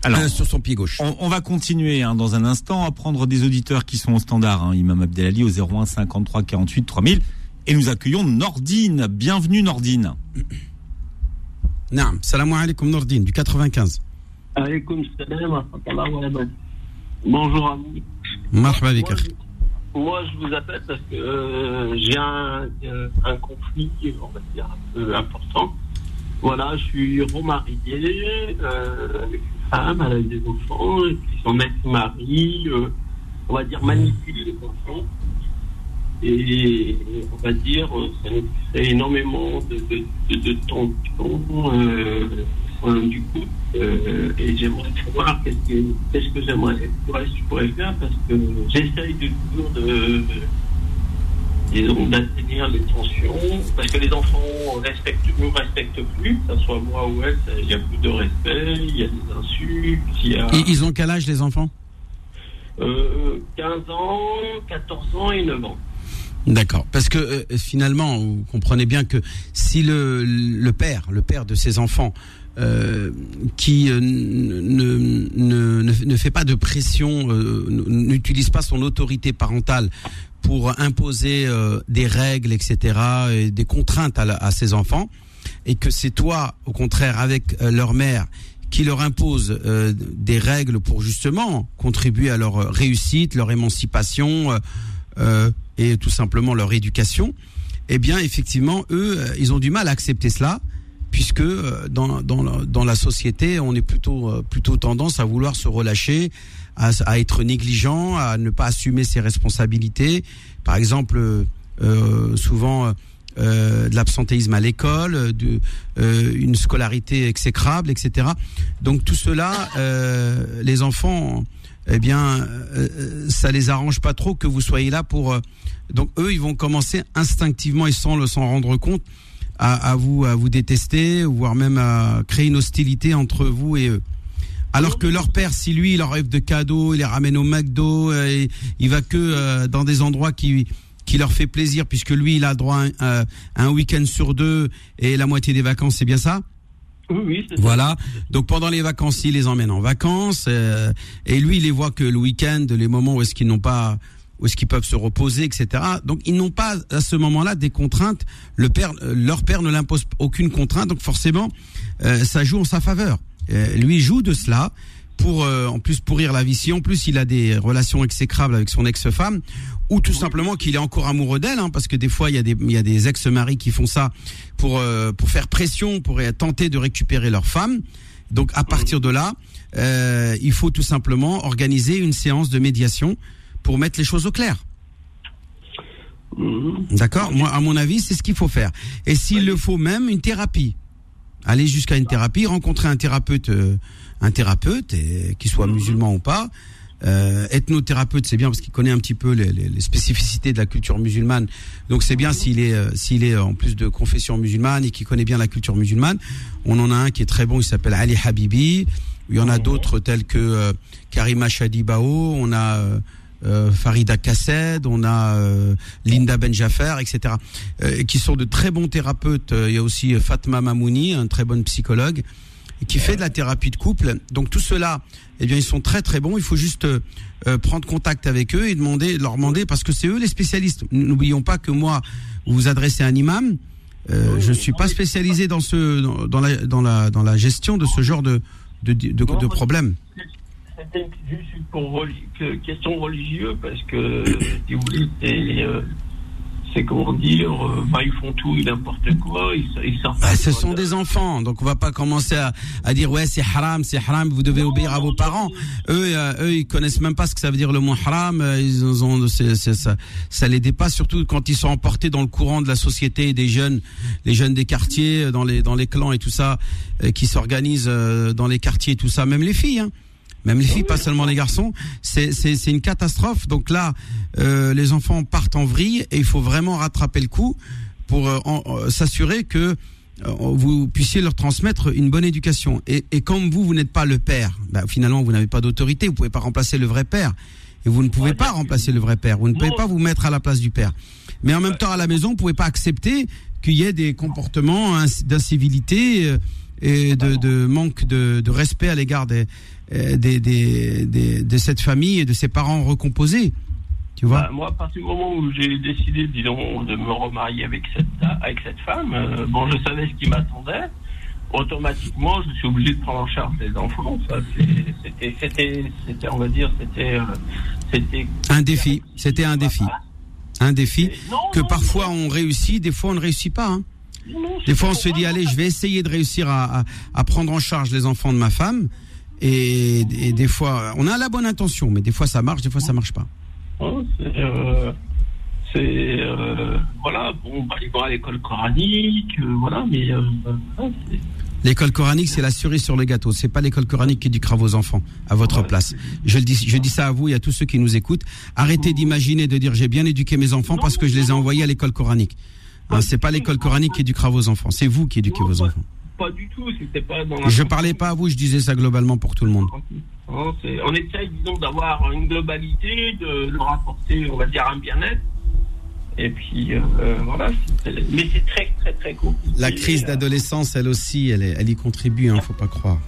Alors, Euh, sur son pied gauche. on, on va continuer hein, dans un instant à prendre des auditeurs qui sont au standard. Hein, Imam Abdelali au 01 53 48 3000. Et nous accueillons Nordine. Bienvenue Nordine. Naam, salam alaikum Nordine du 95. Alaykoum salam wa Bonjour amis. Marhaba bik, Moi, je- vous appelle parce que euh, j'ai un, un conflit, on va dire, un peu important. Voilà, je suis remarié euh, avec une femme, elle a des enfants, et puis son ex-mari, euh, on va dire, manipule les enfants. Et on va dire, ça nous fait énormément de, de, de, de tension du couple. Euh, et j'aimerais savoir qu'est-ce que, qu'est-ce que j'aimerais pourrais, je pourrais faire parce que j'essaye de toujours de, disons, d'atteindre les tensions parce que les enfants respectent, nous respectent plus, que ce soit moi ou elle, il y a plus de respect, il y a des insultes, il y a Ils, ils ont quel âge les enfants? Euh, 15 ans, 14 ans et 9 ans. D'accord. Parce que euh, finalement, vous comprenez bien que si le, le père, le père de ses enfants, euh, qui euh, ne, ne, ne, fait pas de pression, euh, n'utilise pas son autorité parentale pour imposer des règles, etc., et des contraintes à, à, ses enfants, et que c'est toi, au contraire, avec leur mère, qui leur impose des règles pour justement contribuer à leur réussite, leur émancipation et tout simplement leur éducation, eh bien, effectivement, eux, ils ont du mal à accepter cela puisque euh, dans, dans, dans, la société, on est plutôt, euh, plutôt tendance à vouloir se relâcher, à, à, être négligent, à ne pas assumer ses responsabilités. Par exemple, euh, souvent euh, de l'absentéisme à l'école, euh, une scolarité exécrable, etc. Donc tout cela, les enfants, eh bien, ça les arrange pas trop que vous soyez là pour. donc eux, ils vont commencer instinctivement et sans le s'en rendre compte à, vous à vous détester, voire même à créer une hostilité entre vous et eux. Alors que leur père, si lui, il leur rêve de cadeaux, il les ramène au McDo, euh, et il va que euh, dans des endroits qui qui leur fait plaisir, puisque lui, il a droit à un, week-end sur deux et la moitié des vacances, c'est bien ça? Oui, oui, voilà. Donc pendant les vacances, il les emmène en vacances euh, et lui, il les voit que le week-end, les moments où est-ce qu'ils n'ont pas où est-ce qu'ils peuvent se reposer, etc. Donc ils n'ont pas à ce moment-là des contraintes. Le père, leur père ne l'impose aucune contrainte, donc forcément euh, ça joue en sa faveur. Euh, lui joue de cela pour euh, en plus pourrir la vie. Si en plus il a des relations exécrables avec son ex-femme, ou tout simplement qu'il est encore amoureux d'elle, hein, parce que des fois il y a des, il y a des ex-maris qui font ça pour pour faire pression, pour tenter de récupérer leur femme. Donc à partir de là, il faut tout simplement organiser une séance de médiation pour mettre les choses au clair. D'accord Moi, à mon avis, c'est ce qu'il faut faire. Et s'il le faut même, une thérapie. Aller jusqu'à une thérapie, rencontrer un thérapeute, euh, un thérapeute, qu'il soit musulman ou pas. Euh, ethnothérapeute, c'est bien parce qu'il connaît un petit peu les, spécificités de la culture musulmane. Donc c'est bien s'il est euh, s'il est en plus de confession musulmane et qu'il connaît bien la culture musulmane. On en a un qui est très bon, il s'appelle Ali Habibi. Il y en a d'autres tels que Karima Shadibao. On a euh, Farida Kassed, on a euh, Linda Benjafer, etc., euh, qui sont de très bons thérapeutes. Il y a aussi Fatma Mamouni, un très bon psychologue, qui fait de la thérapie de couple. Donc tout cela, eh bien, ils sont très très bons. Il faut juste prendre contact avec eux et demander, leur demander, parce que c'est eux les spécialistes. N'oublions pas que moi, vous vous adressez à un imam. je ne suis pas spécialisé dans ce dans, la dans la dans la gestion de ce genre de de, de, de problèmes c'était juste pour question religieuse parce que si vous voulez c'est euh, c'est comment dire euh, bah, ils font tout n'importe quoi ils, ils bah, ce sont des enfants donc on va pas commencer à, à dire ouais c'est haram c'est haram vous devez obéir à vos parents. eux euh, eux ils connaissent même pas ce que ça veut dire le mot haram ils ont ça ça les dépasse surtout quand ils sont emportés dans le courant de la société des jeunes les jeunes des quartiers dans les dans les clans et tout ça qui s'organisent dans les quartiers et tout ça même les filles hein même les filles, pas seulement les garçons. C'est une catastrophe. Donc là, euh, les enfants partent en vrille et il faut vraiment rattraper le coup pour euh, euh, s'assurer que vous puissiez leur transmettre une bonne éducation. Et, et comme vous, vous n'êtes pas le père, bah, finalement, vous n'avez pas d'autorité, vous pouvez pas remplacer le vrai père. Et vous ne pouvez pas remplacer le vrai père. Vous ne pouvez pas vous mettre à la place du père. Mais en même temps, à la maison, vous pouvez pas accepter qu'il y ait des comportements d'incivilité et de, de manque de, de respect à l'égard des, euh, des, des, des, de cette famille et de ses parents recomposés. Tu vois bah, Moi, à partir du moment où j'ai décidé, disons, de me remarier avec cette, avec cette femme, euh, bon, je savais ce qui m'attendait. Automatiquement, je suis obligé de prendre en charge les enfants. C'était, c'était, on va dire, c'était, euh, c'était un défi. C'était un défi. Un défi que parfois on réussit, des fois on ne réussit pas. Hein. Des fois, on se dit, allez, je vais essayer de réussir à, à, à, prendre en charge les enfants de ma femme. Et, et, des fois, on a la bonne intention, mais des fois ça marche, des fois ça marche pas. Oh, c'est euh, euh, voilà, bon, bah, ils vont à l'école coranique, euh, voilà, mais L'école coranique, c'est la cerise sur le gâteau. C'est pas l'école coranique qui éduquera vos enfants à votre place. Je le dis, je dis ça à vous et à tous ceux qui nous écoutent. Arrêtez d'imaginer de dire j'ai bien éduqué mes enfants parce que je les ai envoyés à l'école coranique. Hein, c'est pas l'école coranique qui éduquera vos enfants. C'est vous qui éduquez vos enfants pas du tout. C'était pas dans Je parlais pas à vous, je disais ça globalement pour tout le monde. on essaye, disons, d'avoir une globalité, de leur apporter, on va dire, un bien-être. Et puis, euh, voilà. Mais c'est très, très, très compliqué. La crise d'adolescence, elle aussi, elle, est- elle y contribue, hein, faut pas croire.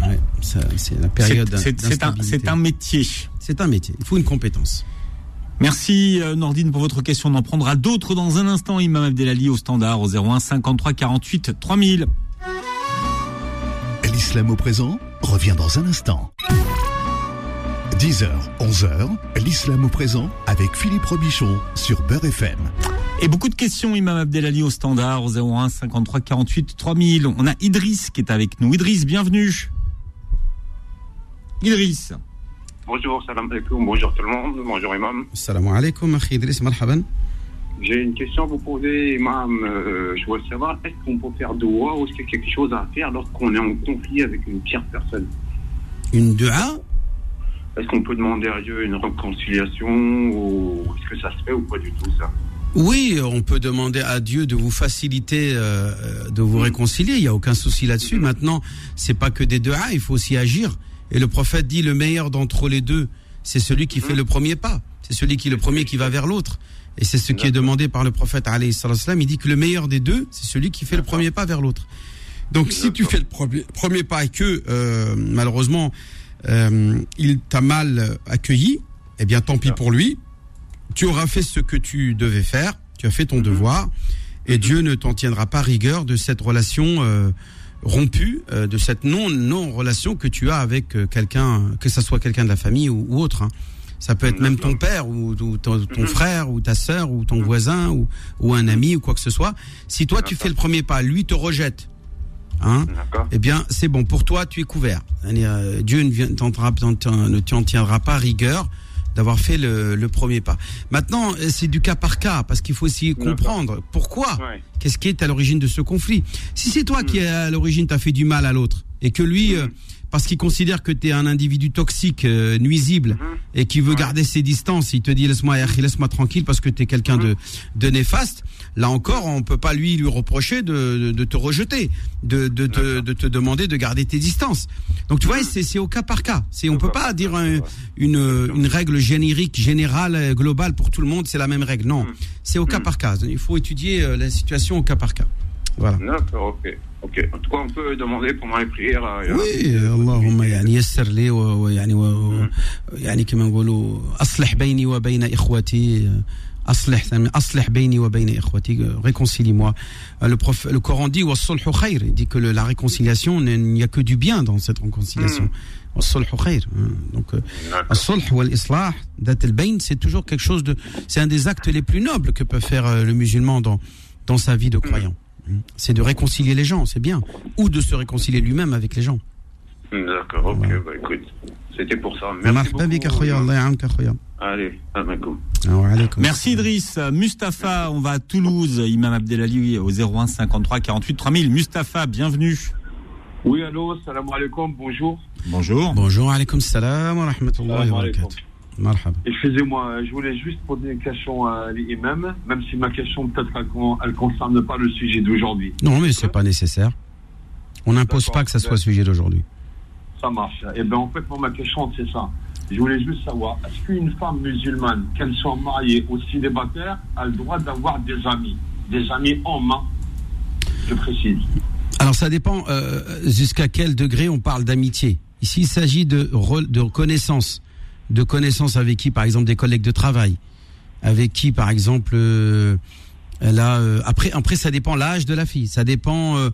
Ouais, c'est la période. Un, c'est un métier. C'est un métier. Il faut une compétence. Merci euh, Nordine pour votre question. On en prendra d'autres dans un instant. Imam Abdelali au standard au 01 53 48 3000. L'islam au présent revient dans un instant. 10h, 11h, l'islam au présent avec Philippe Robichon sur Beurre FM. Et beaucoup de questions, Imam Abdelali au standard, au 01 53 48 3000. On a Idriss qui est avec nous. Idriss, bienvenue. Idriss. Bonjour, salam alaikum, bonjour tout le monde, bonjour imam. Salam alaikum, akhi Idriss, marhaban. J'ai une question à vous poser, imam. Euh, je voudrais savoir, est-ce qu'on peut faire doua ou est-ce qu'il y a quelque chose à faire lorsqu'on est en conflit avec une tierce personne? Une dua? Est-ce qu'on peut demander à Dieu une réconciliation ou est-ce que ça se fait ou pas du tout ça? Oui, on peut demander à Dieu de vous faciliter, euh, de vous réconcilier. Il n'y a aucun souci là-dessus. Maintenant, c'est pas que des deux il faut aussi agir. Et le prophète dit le meilleur d'entre les deux, c'est celui qui fait le premier pas. C'est celui qui est le premier qui va vers l'autre. Et c'est ce qui est demandé par le prophète. Il dit que le meilleur des deux, c'est celui qui fait le premier pas vers l'autre. Donc si tu fais le premier, premier pas et que euh, malheureusement euh, il t'a mal accueilli, eh bien tant pis pour lui. Tu auras fait ce que tu devais faire. Tu as fait ton devoir. Et Dieu ne t'en tiendra pas rigueur de cette relation euh, rompue, euh, de cette non non relation que tu as avec euh, quelqu'un, que ça soit quelqu'un de la famille ou, ou autre. hein. Ça peut être même ton père ou, ou ton, ton frère ou ta sœur ou ton voisin ou, ou un ami ou quoi que ce soit. Si toi tu fais le premier pas, lui te rejette, hein, eh bien, c'est bon. Pour toi, tu es couvert. Euh, Dieu ne t'en tiendra pas rigueur d'avoir fait le, le premier pas. Maintenant, euh, c'est du cas par cas, parce qu'il faut aussi comprendre pourquoi. Ouais. Qu'est-ce qui est à l'origine de ce conflit Si c'est toi qui, à l'origine, t'as fait du mal à l'autre, et que lui, euh, parce qu'il considère que tu es un individu toxique, euh, nuisible, et qui veut garder ses distances, il te dit laisse-moi laisse-moi tranquille parce que tu es quelqu'un de, de néfaste, là encore, on peut pas lui lui reprocher de, de, de te rejeter, de, de, te, de te demander de garder tes distances. Donc tu vois, c'est c'est au cas par cas. C'est on peut pas dire un- une, une règle générique, générale, euh, globale pour tout le monde, c'est la même règle. Non, c'est au cas par cas. Il faut étudier euh, la situation au cas par cas. Voilà. D'accord, ok. ok. En tout cas, on peut demander pendant les prières. euh, وي اللهم يعني يسر لي و- ويعني و- يعني كما نقولوا اصلح بيني وبين اخوتي اصلح اصلح بيني وبين اخوتي réconcilie-moi le prof le Coran dit والصلح خير il dit que le- la réconciliation il n'y a que du bien dans cette réconciliation والصلح خير donc euh, D'accord. الصلح والإصلاح ذات البين c'est toujours quelque chose de c'est un des actes les plus nobles que peut faire euh, le musulman dans dans sa vie de croyant C'est de réconcilier les gens, c'est bien. Ou de se réconcilier lui-même avec les gens. D'accord, ok, bah écoute. C'était pour ça. Merci beaucoup. Allez, ah, Merci Idriss. Mustapha, on va à Toulouse. Imam Abdelali au 01 53 48 3000. Mustapha, bienvenue. Oui, allô, salam alaikum, bonjour. Bonjour. Bonjour, alaikum salam wa rahmatullahi wa barakatuh. Excusez-moi, euh, je voulais juste poser une question à l'imam, même si ma question peut-être elle ne concerne pas le sujet d'aujourd'hui. Non, mais ce n'est pas nécessaire. On n'impose pas que ça soit le sujet d'aujourd'hui. Ça marche. Et eh bien en fait, moi, ma question, c'est ça. Je voulais juste savoir, est-ce qu'une femme musulmane, qu'elle soit mariée ou célibataire, a le droit d'avoir des amis? Des amis en main, je précise. Alors ça dépend euh, jusqu'à quel degré on parle d'amitié. Ici, il s'agit de reconnaissance de connaissance avec qui par exemple des collègues de travail avec qui par exemple euh, elle a euh, après après ça dépend l'âge de la fille ça dépend euh,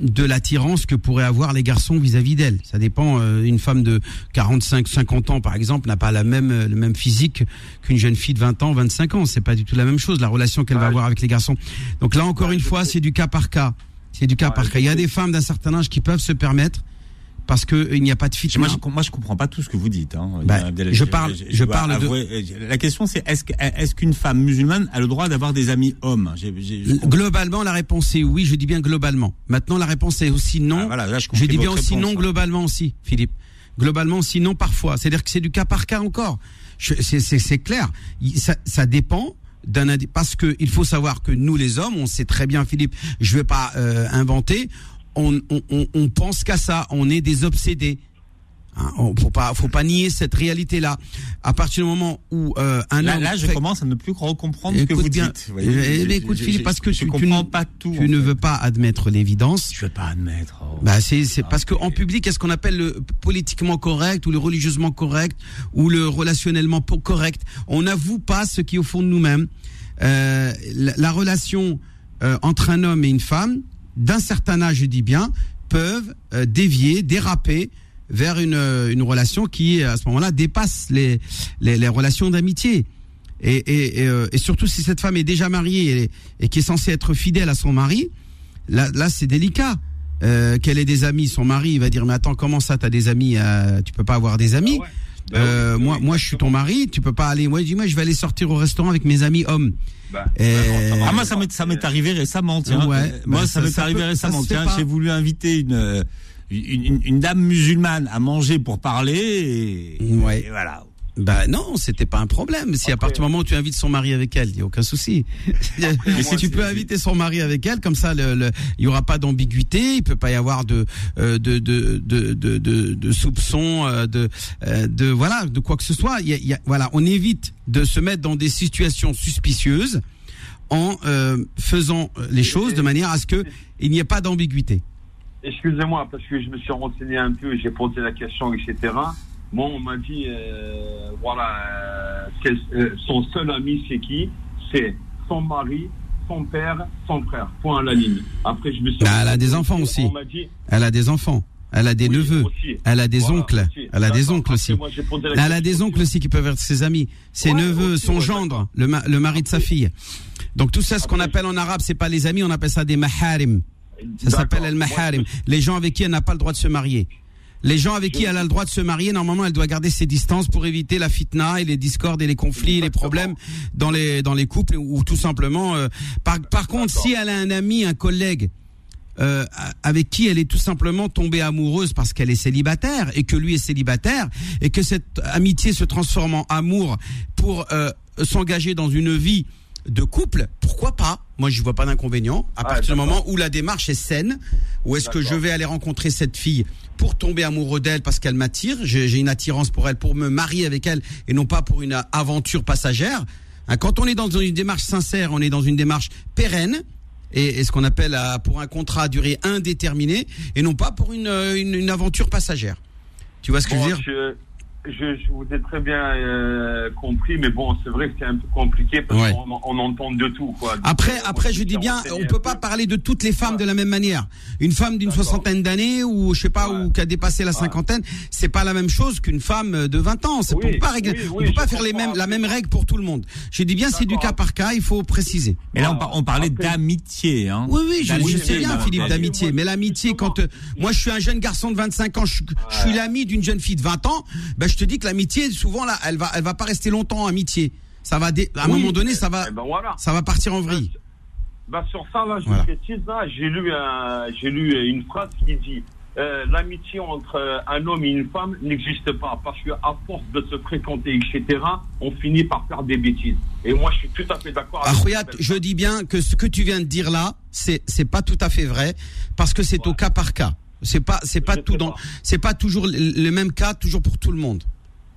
de l'attirance que pourraient avoir les garçons vis-à-vis d'elle. Ça dépend. euh, une femme de 45, 50 ans, par exemple, n'a pas la même euh, le même physique qu'une jeune fille de 20 ans, 25 ans. C'est pas du tout la même chose. La relation qu'elle va avoir avec les garçons. Donc là, encore une fois, c'est du cas par cas. C'est du cas Ouais, par cas. Il y a des femmes d'un certain âge qui peuvent se permettre parce que euh, il n'y a pas de fitna. Moi je, moi, je comprends pas tout ce que vous dites. Hein, Bah, je parle- je parle de- avouer, euh, La question c'est est-ce qu'une femme musulmane a le droit d'avoir des amis hommes? Globalement, la réponse est oui. Je dis bien globalement. Maintenant, la réponse est aussi non. Ah, voilà, là, je Je dis bien aussi réponse, non hein. globalement aussi, Philippe. Globalement aussi non parfois. C'est-à-dire que c'est du cas par cas encore. C'est clair. Ça, ça dépend d'un parce que il faut savoir que nous les hommes, on sait très bien, Philippe. Je vais pas euh, inventer. On, on, on, pense qu'à ça. On est des obsédés. Hein, on- faut pas, faut pas nier cette réalité-là. À partir du moment où euh, un Là, homme là, je fait- commence à ne plus comprendre ce que vous bien. dites. Eh, je- mais écoute, je- Philippe, parce que tu- tu ne- pas tout. tu ne fait. veux pas admettre l'évidence. Je veux pas admettre. oh. Bah c'est c'est parce que en public, est-ce qu'on appelle le politiquement correct ou le religieusement correct ou le relationnellement correct? On n'avoue pas ce qui est au fond de nous-mêmes. Euh, la, la relation euh, entre un homme et une femme, d'un certain âge, je dis bien, peuvent euh, dévier, déraper vers une, euh, une relation qui, à ce moment-là, dépasse les, les, les relations d'amitié. Et, et, euh, et surtout si cette femme est déjà mariée et, qui est censée être fidèle à son mari, là, là c'est délicat. Euh, qu'elle ait des amis, son mari va dire mais attends comment ça t'as des amis, euh, tu peux pas avoir des amis? Ah. Ben Euh, oui, moi, oui, moi, je suis ton mari, tu peux pas aller. Moi, je dis, moi, je vais aller sortir au restaurant avec mes amis hommes. Et- ça va Ah, moi, ça m'est, ça m'est arrivé récemment, tiens. Ouais, Euh, moi, bah, ça, ça- m'est arrivé peut- récemment. Tiens, j'ai voulu inviter une, euh, une, une, une dame musulmane à manger pour parler et, Ouais. et voilà. Bah non, c'était pas un problème. Si à partir du moment où tu invites son mari avec elle, il y a aucun souci. [laughs] si tu peux inviter son mari avec elle, comme ça, il y aura pas d'ambiguïté, il peut pas y avoir de euh, de de de de, de, de soupçons, euh, de euh, de voilà, de quoi que ce soit. Il y a, il y a- voilà, on évite de se mettre dans des situations suspicieuses en euh, faisant les choses de manière à ce que il n'y ait pas d'ambiguïté. Excusez-moi, parce que je me suis renseigné un peu, j'ai posé la question, etc. Moi, on m'a dit, euh, voilà, euh, euh, son seul ami, c'est qui? C'est son mari, son père, son frère. Point à la ligne. Après, je me suis. Bah, elle a des enfants aussi. On m'a dit. Elle a des enfants, elle a des oui, neveux, aussi. elle a des Voilà, oncles, aussi. elle a des oncles aussi. Moi, Elle a des oncles aussi qui peuvent être ses amis, ses Ouais, neveux, aussi, son ouais, gendre, le, ma- le mari de sa fille. Donc tout ça, ce qu'on appelle en arabe, c'est pas les amis, on appelle ça des maharim. Ça s'appelle el maharim. Les gens avec qui elle n'a pas le droit de se marier. Les gens avec qui elle a le droit de se marier, normalement, elle doit garder ses distances pour éviter la fitna et les discordes et les conflits, et les problèmes dans les dans les couples ou tout simplement. euh, par par contre, si elle a un ami, un collègue euh, avec qui elle est tout simplement tombée amoureuse parce qu'elle est célibataire et que lui est célibataire et que cette amitié se transforme en amour pour euh, s'engager dans une vie de couple, pourquoi pas Moi, je vois pas d'inconvénient à Ah, partir du moment où la démarche est saine, où est-ce que je vais aller rencontrer cette fille pour tomber amoureux d'elle parce qu'elle m'attire, j'ai une attirance pour elle, pour me marier avec elle et non pas pour une aventure passagère. Hein, Quand on est dans une démarche sincère, on est dans une démarche pérenne et, et ce qu'on appelle euh, pour un contrat à durée indéterminée et non pas pour une, euh, une, une aventure passagère. Tu vois ce que Bon, je veux dire je, je, je vous ai très bien euh, compris, mais bon, c'est vrai que c'est un peu compliqué parce Ouais. qu'on on entend de tout. Quoi. Donc, Après, euh, après, je dis bien, on peut peu. pas parler de toutes les femmes Ouais. de la même manière. Une femme d'une soixantaine d'années ou je sais pas Ouais. ou qui a dépassé la Ouais. cinquantaine, c'est pas la même chose qu'une femme de 20 ans. C'est Oui, peut pas régler, oui, on oui, peut pas faire les comprends. mêmes la même règle pour tout le monde. Je dis bien, c'est du cas par cas. Il faut préciser. Mais là, on, on parlait d'amitié. Hein. Oui, oui, je, sais bien. Philippe, d'amitié. Mais l'amitié, quand euh, moi je suis un jeune garçon de 25 ans, je, suis- je suis l'ami d'une jeune fille de 20 ans, ben je te dis que l'amitié, souvent là, elle va, elle va pas rester longtemps amitié. Ça va, dé- à un Oui, moment donné, ça va, eh ben voilà. ça va partir en vrille. Bah, sur ça, là, je Voilà. précise, là, j'ai lu, un- j'ai lu une phrase qui dit euh, l'amitié entre un homme et une femme n'existe pas parce que à force de se fréquenter, etc., on finit par faire des bêtises. Et moi, je suis tout à fait d'accord. avec Akhouyat, cette je dis bien que ce que tu viens de dire là, c'est c'est pas tout à fait vrai parce que c'est au cas par cas. C'est pas c'est pas Je tout dans c'est pas toujours le, même cas toujours pour tout le monde.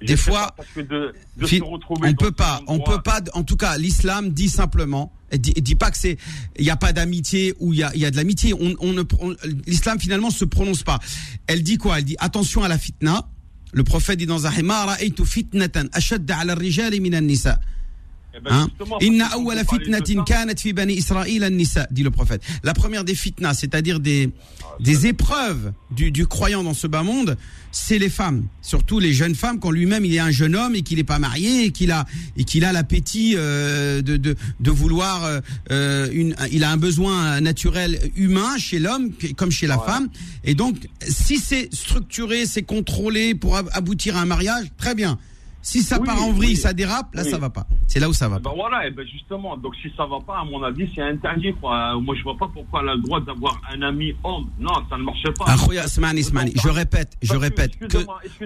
Je des fois, de, de se on peut pas, on peut pas. En tout cas, l'islam dit simplement, et dit, dit pas que c'est, il y a pas d'amitié ou il y a, il y a de l'amitié. On, on ne, l'islam finalement se prononce pas. Elle dit quoi? Elle dit attention à la fitna. Le prophète dit dans un fitnatan ashadda 'ala ar-rijali min an-nisa. Eh ben, Hein dit le prophète. La première des fitnas, c'est-à-dire des des épreuves du, du croyant dans ce bas monde, c'est les femmes, surtout les jeunes femmes quand lui-même il est un jeune homme et qu'il n'est pas marié et qu'il a et qu'il a l'appétit euh, de, de de vouloir euh, euh, une il a un besoin naturel humain chez l'homme comme chez la Ouais. femme et donc si c'est structuré, c'est contrôlé pour ab- aboutir à un mariage, très bien. Si ça Oui, part en vrille, oui. ça dérape, là Oui. ça va pas. C'est là où ça va Ben pas. voilà, et ben justement, donc si ça va pas, à mon avis, c'est interdit. Quoi. Moi, je vois pas pourquoi elle a le droit d'avoir un ami homme. Non, ça ne marche pas. Smani, je répète, je répète que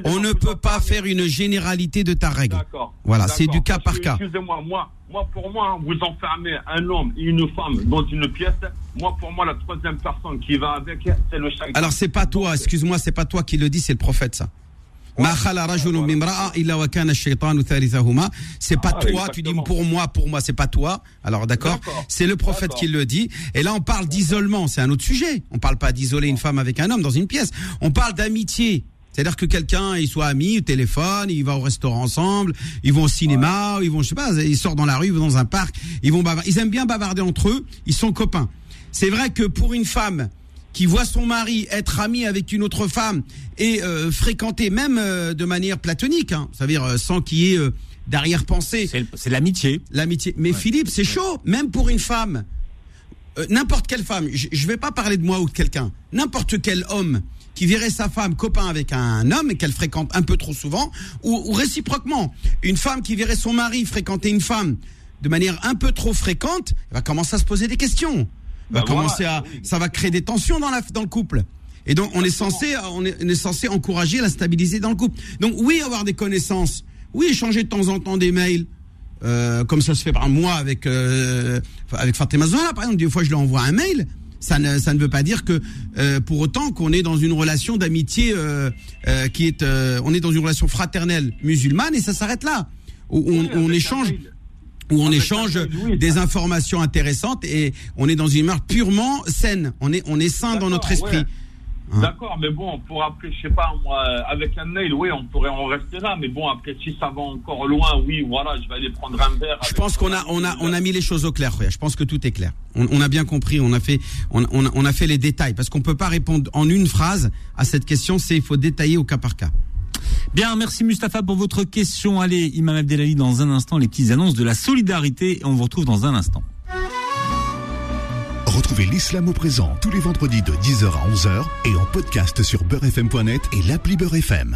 on ne peut pas faire une généralité de ta règle. Voilà, c'est du cas par cas. Excusez-moi, moi, moi, pour moi, vous enfermez un homme et une femme dans une pièce. Moi, pour moi, la troisième personne qui va avec, c'est le chien. Alors c'est pas toi, excuse-moi, c'est pas toi qui le dis, c'est le prophète ça. C'est pas Ah, toi, tu dis pour moi, pour moi, c'est pas toi. Alors d'accord, c'est le prophète qui le dit. Et là, on parle d'isolement, c'est un autre sujet. On parle pas d'isoler une femme avec un homme dans une pièce. On parle d'amitié. C'est-à-dire que quelqu'un, il soit ami, au téléphone, il va au restaurant ensemble, ils vont au cinéma, ils vont, je sais pas, ils sortent dans la rue, ils vont dans un parc, ils vont bavarder. Ils aiment bien bavarder entre eux, ils sont copains. C'est vrai que pour une femme qui voit son mari être ami avec une autre femme et euh, fréquenter même euh, de manière platonique, hein, c'est-à-dire euh, sans qu'il y ait euh, d'arrière-pensée, C'est l'amitié. l'amitié. Mais Philippe, c'est chaud, même pour une femme. Euh, n'importe quelle femme, je, je vais pas parler de moi ou de quelqu'un, n'importe quel homme qui verrait sa femme copain avec un homme et qu'elle fréquente un peu trop souvent, ou, ou réciproquement, une femme qui verrait son mari fréquenter une femme de manière un peu trop fréquente, elle va commencer à se poser des questions? Va Ben commencer voilà, à, oui. ça va créer des tensions dans la, dans le couple. Et donc, on est censé, on est, on est censé encourager la stabilité dans le couple. Donc, oui, avoir des connaissances. Oui, échanger de temps en temps des mails. Euh, comme ça se fait par moi avec euh, avec Fatima Zahra, par exemple. Des fois, je lui envoie un mail. Ça ne, ça ne veut pas dire que euh, pour autant qu'on est dans une relation d'amitié euh, euh, qui est, euh, on est dans une relation fraternelle musulmane et ça s'arrête là. On, on un échange. Où on échange des informations intéressantes et on est dans une marque purement saine. On est, on est sain dans notre esprit. ouais. Hein. D'accord, mais bon, pour après, je sais pas, moi, avec un mail, oui, on pourrait en rester là, mais bon, après, si ça va encore loin, oui, voilà, je vais aller prendre un verre. Je pense qu'on a, on a, on a mis les choses au clair. Je pense que tout est clair. On, on a bien compris. On a fait, on, on a fait les détails parce qu'on peut pas répondre en une phrase à cette question. C'est il faut détailler au cas par cas. Bien, merci Mustapha pour votre question. Allez, Imam Abdelali, dans un instant, les petites annonces de la solidarité. On vous retrouve dans un instant. Retrouvez l'islam au présent tous les vendredis de 10h à 11h et en podcast sur beurrefm.net et l'appli Beurrefm.